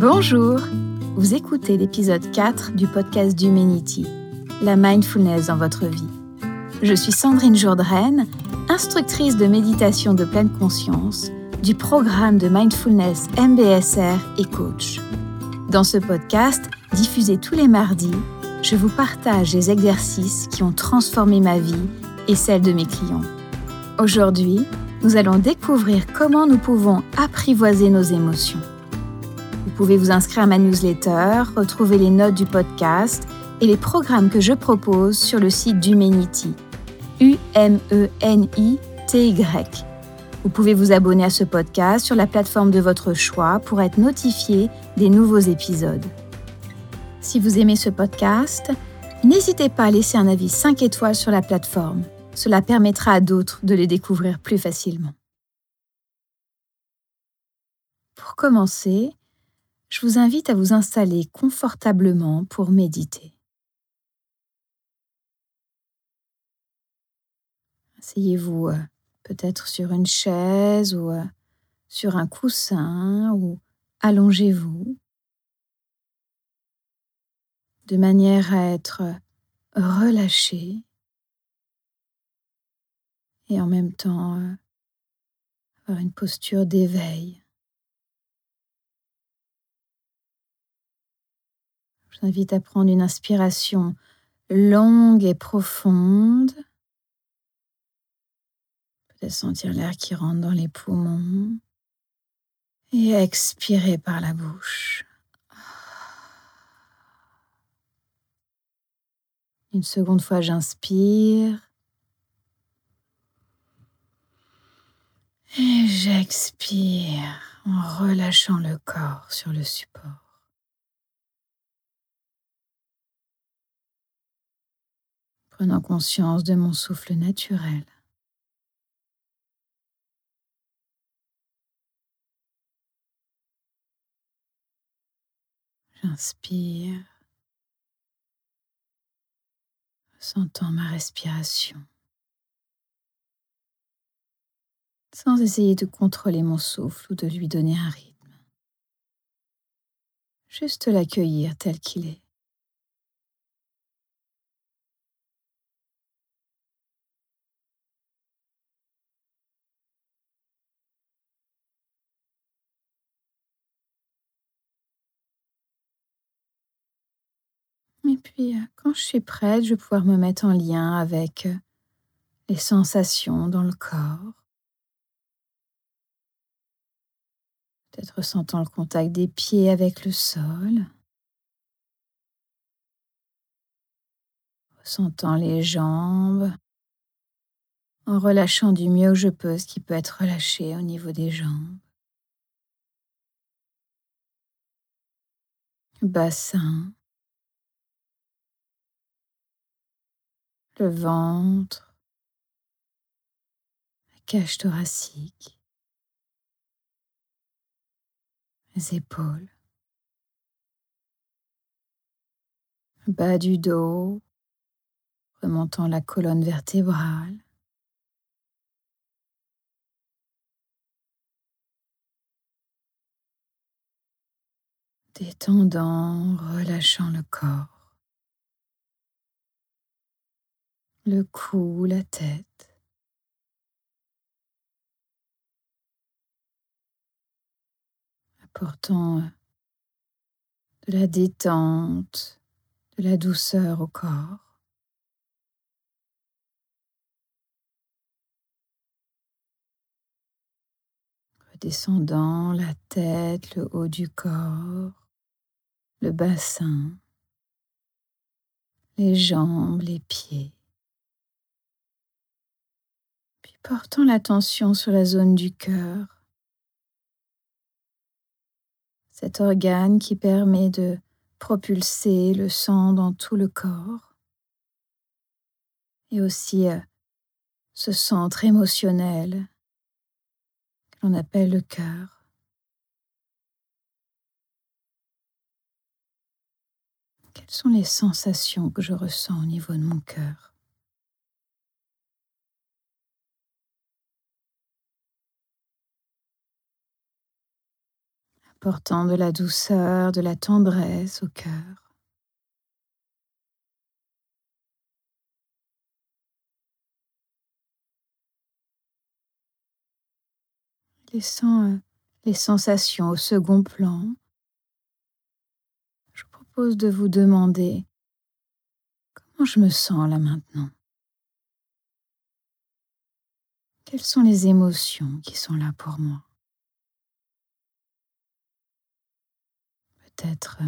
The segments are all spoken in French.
Bonjour, vous écoutez l'épisode 4 du podcast d'Humanity, la mindfulness dans votre vie. Je suis Sandrine Jourdraine, instructrice de méditation de pleine conscience du programme de mindfulness MBSR et coach. Dans ce podcast, diffusé tous les mardis, je vous partage les exercices qui ont transformé ma vie et celle de mes clients. Aujourd'hui, nous allons découvrir comment nous pouvons apprivoiser nos émotions. Vous pouvez vous inscrire à ma newsletter, retrouver les notes du podcast et les programmes que je propose sur le site d'Humanity. U-M-E-N-I-T-Y. Vous pouvez vous abonner à ce podcast sur la plateforme de votre choix pour être notifié des nouveaux épisodes. Si vous aimez ce podcast, n'hésitez pas à laisser un avis 5 étoiles sur la plateforme. Cela permettra à d'autres de les découvrir plus facilement. Pour commencer, je vous invite à vous installer confortablement pour méditer. Asseyez-vous euh, peut-être sur une chaise ou euh, sur un coussin ou allongez-vous de manière à être relâché et en même temps euh, avoir une posture d'éveil. Je vous invite à prendre une inspiration longue et profonde. Peut-être sentir l'air qui rentre dans les poumons et expirer par la bouche. Une seconde fois, j'inspire. Et j'expire en relâchant le corps sur le support. Prenant conscience de mon souffle naturel. J'inspire, sentant ma respiration. sans essayer de contrôler mon souffle ou de lui donner un rythme. Juste l'accueillir tel qu'il est. Puis, euh, quand je suis prête, je vais pouvoir me mettre en lien avec euh, les sensations dans le corps. peut-être ressentant le contact des pieds avec le sol, ressentant les jambes, en relâchant du mieux que je peux ce qui peut être relâché au niveau des jambes. bassin, le ventre, la cage thoracique. épaules, bas du dos, remontant la colonne vertébrale. Détendant, relâchant le corps, le cou, la tête. apportant euh, de la détente, de la douceur au corps. Redescendant la tête, le haut du corps, le bassin, les jambes, les pieds. Portant l'attention sur la zone du cœur, cet organe qui permet de propulser le sang dans tout le corps. Et aussi euh, ce centre émotionnel que l'on appelle le cœur. Quelles sont les sensations que je ressens au niveau de mon cœur? Apportant de la douceur, de la tendresse au cœur. Laissant euh, les sensations au second plan, je propose de vous demander comment je me sens là maintenant. Quelles sont les émotions qui sont là pour moi? Peut-être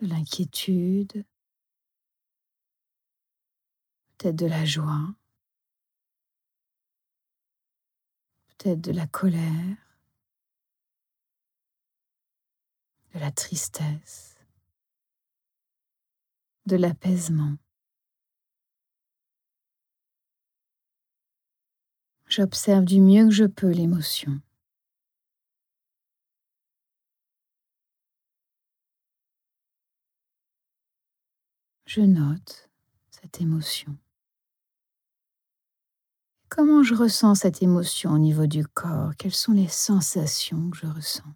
de l'inquiétude, peut-être de la joie, peut-être de la colère, de la tristesse, de l'apaisement. J'observe du mieux que je peux l'émotion. Je note cette émotion. Comment je ressens cette émotion au niveau du corps? Quelles sont les sensations que je ressens?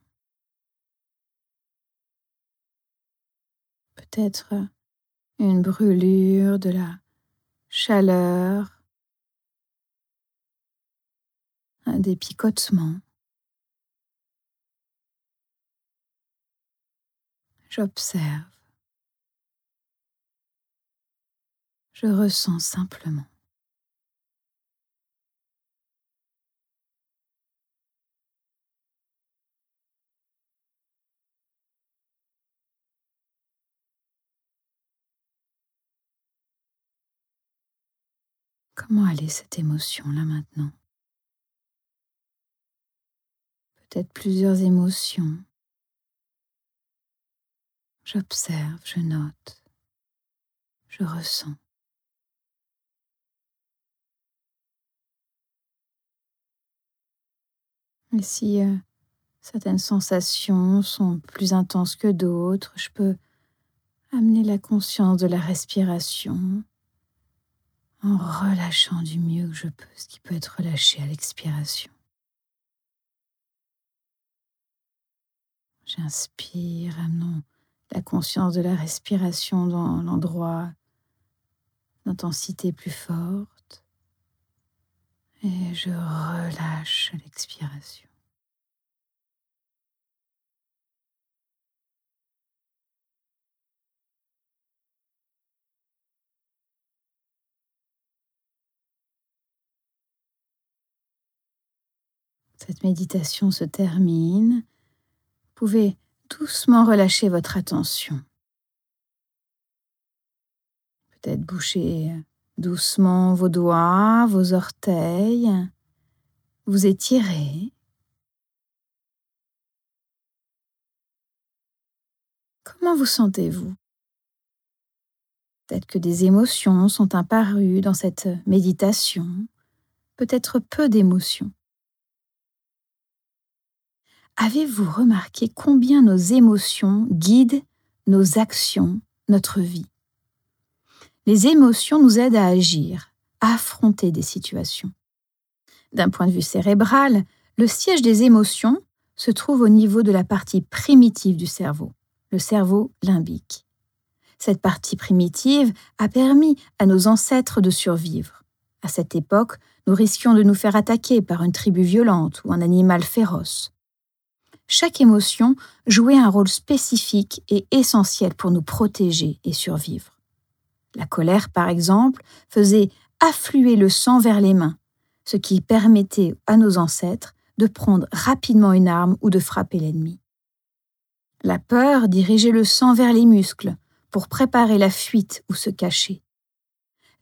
Peut-être une brûlure, de la chaleur, des picotements. J'observe. Je ressens simplement. Comment aller cette émotion là maintenant? Peut-être plusieurs émotions. J'observe, je note, je ressens. Et si euh, certaines sensations sont plus intenses que d'autres, je peux amener la conscience de la respiration en relâchant du mieux que je peux ce qui peut être relâché à l'expiration. J'inspire, amenant la conscience de la respiration dans l'endroit d'intensité plus forte. Et je relâche l'expiration. Cette méditation se termine pouvez doucement relâcher votre attention. Peut-être boucher doucement vos doigts, vos orteils, vous étirez. Comment vous sentez-vous? Peut-être que des émotions sont apparues dans cette méditation, peut-être peu d'émotions. Avez-vous remarqué combien nos émotions guident nos actions, notre vie? Les émotions nous aident à agir, à affronter des situations. D'un point de vue cérébral, le siège des émotions se trouve au niveau de la partie primitive du cerveau, le cerveau limbique. Cette partie primitive a permis à nos ancêtres de survivre. À cette époque, nous risquions de nous faire attaquer par une tribu violente ou un animal féroce chaque émotion jouait un rôle spécifique et essentiel pour nous protéger et survivre. La colère, par exemple, faisait affluer le sang vers les mains, ce qui permettait à nos ancêtres de prendre rapidement une arme ou de frapper l'ennemi. La peur dirigeait le sang vers les muscles pour préparer la fuite ou se cacher.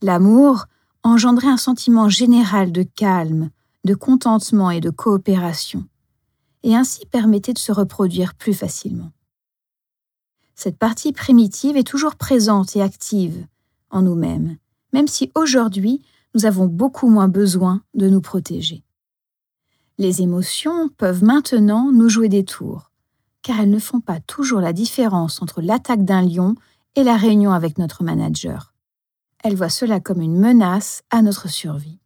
L'amour engendrait un sentiment général de calme, de contentement et de coopération et ainsi permettait de se reproduire plus facilement. Cette partie primitive est toujours présente et active en nous-mêmes, même si aujourd'hui nous avons beaucoup moins besoin de nous protéger. Les émotions peuvent maintenant nous jouer des tours, car elles ne font pas toujours la différence entre l'attaque d'un lion et la réunion avec notre manager. Elles voient cela comme une menace à notre survie.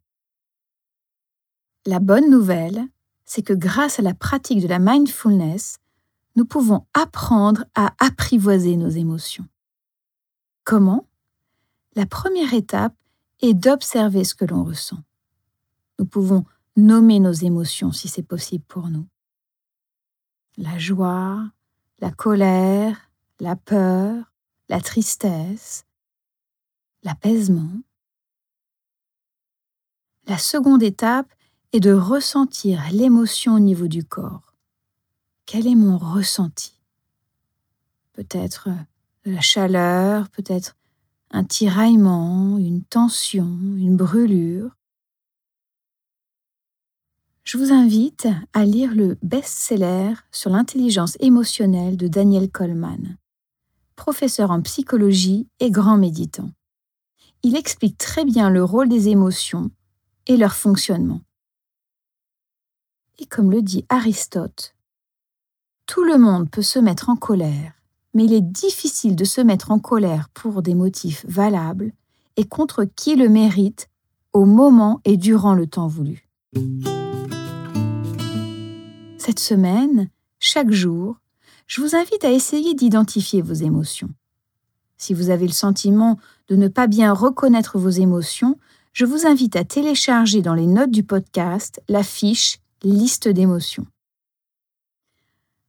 La bonne nouvelle, c'est que grâce à la pratique de la mindfulness, nous pouvons apprendre à apprivoiser nos émotions. Comment? La première étape est d'observer ce que l'on ressent. Nous pouvons nommer nos émotions si c'est possible pour nous. La joie, la colère, la peur, la tristesse, l'apaisement. La seconde étape est de ressentir l'émotion au niveau du corps. Quel est mon ressenti? Peut-être de la chaleur, peut-être un tiraillement, une tension, une brûlure. Je vous invite à lire le best-seller sur l'intelligence émotionnelle de Daniel Coleman, professeur en psychologie et grand méditant. Il explique très bien le rôle des émotions et leur fonctionnement. Et comme le dit Aristote, tout le monde peut se mettre en colère, mais il est difficile de se mettre en colère pour des motifs valables et contre qui le mérite au moment et durant le temps voulu. Cette semaine, chaque jour, je vous invite à essayer d'identifier vos émotions. Si vous avez le sentiment de ne pas bien reconnaître vos émotions, je vous invite à télécharger dans les notes du podcast la fiche Liste d'émotions.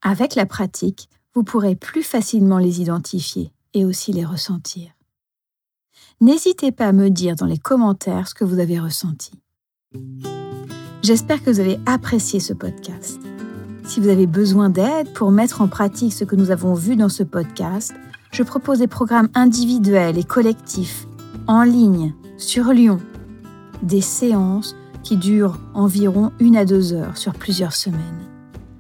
Avec la pratique, vous pourrez plus facilement les identifier et aussi les ressentir. N'hésitez pas à me dire dans les commentaires ce que vous avez ressenti. J'espère que vous avez apprécié ce podcast. Si vous avez besoin d'aide pour mettre en pratique ce que nous avons vu dans ce podcast, je propose des programmes individuels et collectifs, en ligne, sur Lyon, des séances qui durent environ une à deux heures sur plusieurs semaines.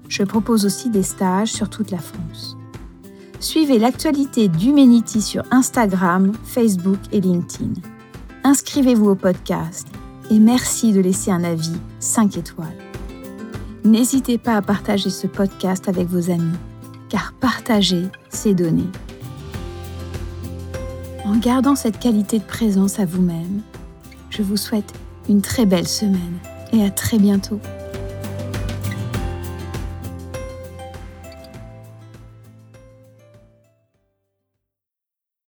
Je propose aussi des stages sur toute la France. Suivez l'actualité d'Humanity sur Instagram, Facebook et LinkedIn. Inscrivez-vous au podcast et merci de laisser un avis 5 étoiles. N'hésitez pas à partager ce podcast avec vos amis, car partager, c'est donner. En gardant cette qualité de présence à vous-même, je vous souhaite une très belle semaine et à très bientôt.